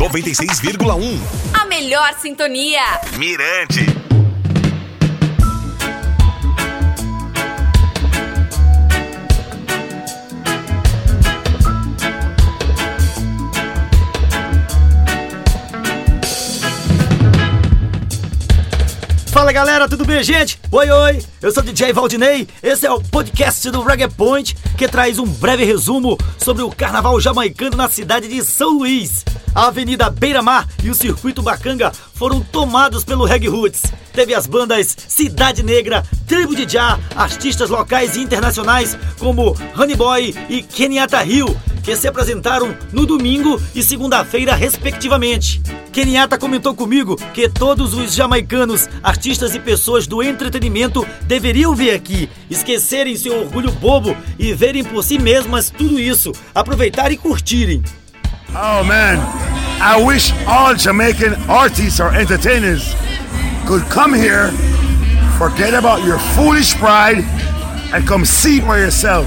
96,1. A melhor sintonia. Mirante. Fala galera, tudo bem, gente? Oi, oi, eu sou o DJ Valdinei. Esse é o podcast do Reggae Point que traz um breve resumo sobre o carnaval jamaicano na cidade de São Luís. A Avenida Beira Mar e o Circuito Bacanga foram tomados pelo Reggae Roots. Teve as bandas Cidade Negra, Tribo de Já, artistas locais e internacionais como Honey Boy e Kenyatta Hill, que se apresentaram no domingo e segunda-feira, respectivamente. Kenyatta comentou comigo que todos os jamaicanos, artistas e pessoas do entretenimento deveriam vir aqui, esquecerem seu orgulho bobo e verem por si mesmas tudo isso, aproveitar e curtirem. Oh man, I wish all Jamaican artists or entertainers could come here, forget about your foolish pride, and come see for yourself.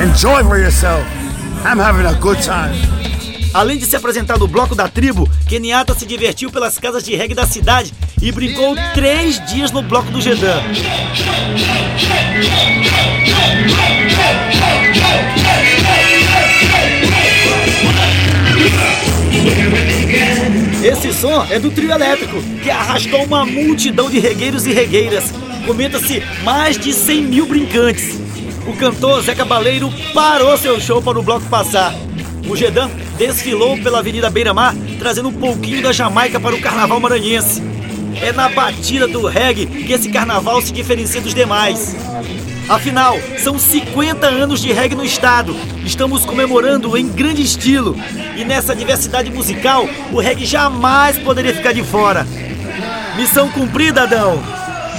Enjoy for yourself. I'm having a good time. Além de se apresentar no bloco da tribo, Kenyatta se divertiu pelas casas de reggae da cidade e brincou três dias no bloco do Gedan. Esse som é do trio elétrico, que arrastou uma multidão de regueiros e regueiras. Comenta-se mais de 100 mil brincantes. O cantor Zé Cabaleiro parou seu show para o bloco passar. O Gedan desfilou pela Avenida Beira Mar, trazendo um pouquinho da Jamaica para o carnaval maranhense. É na batida do reggae que esse carnaval se diferencia dos demais. Afinal, são 50 anos de reggae no estado. Estamos comemorando em grande estilo. E nessa diversidade musical, o reggae jamais poderia ficar de fora. Missão cumprida, Adão!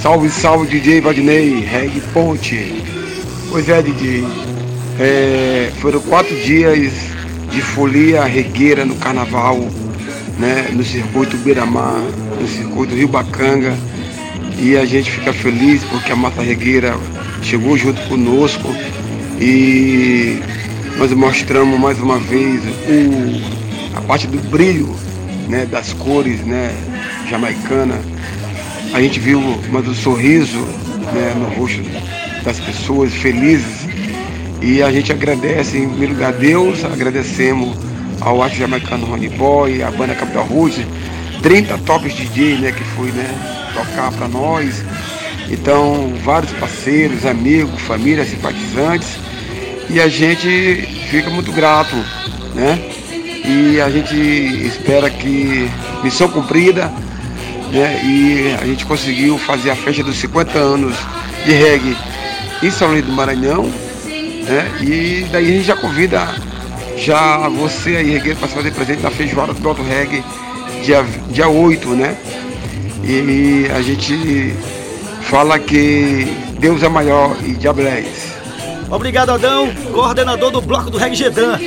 Salve, salve, DJ Vadney, Reggae Ponte. Pois é, DJ. É, foram quatro dias de folia regueira no carnaval, né, no circuito Beira-Mar, no circuito Rio Bacanga. E a gente fica feliz porque a Massa Regueira chegou junto conosco e nós mostramos mais uma vez o, a parte do brilho né, das cores né, jamaicana. A gente viu mais o sorriso né, no rosto das pessoas felizes e a gente agradece em primeiro lugar a Deus, agradecemos ao arte jamaicano Ronnie Boy, a banda Capital Roots, 30 tops DJ né, que foi né, tocar para nós. Então, vários parceiros, amigos, família, simpatizantes. E a gente fica muito grato, né? E a gente espera que missão cumprida, né? E a gente conseguiu fazer a festa dos 50 anos de reggae em São Luís do Maranhão, né? E daí a gente já convida já você aí, regueiro, para se fazer presente na feijoada do Alto Reggae, dia, dia 8, né? E a gente fala que Deus é maior e diabo é Obrigado, Adão, coordenador do bloco do Reg Gedan.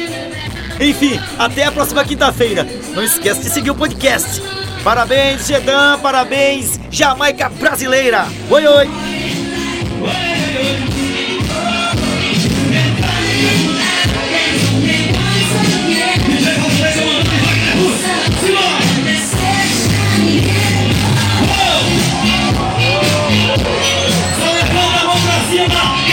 Enfim, até a próxima quinta-feira. Não esquece de seguir o podcast. Parabéns, Gedan, parabéns, Jamaica brasileira. Oi, oi.